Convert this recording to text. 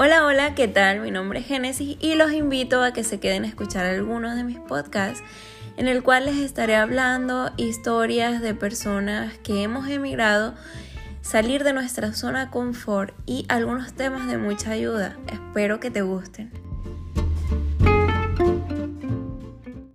Hola, hola, ¿qué tal? Mi nombre es Génesis y los invito a que se queden a escuchar algunos de mis podcasts en el cual les estaré hablando historias de personas que hemos emigrado, salir de nuestra zona de confort y algunos temas de mucha ayuda. Espero que te gusten.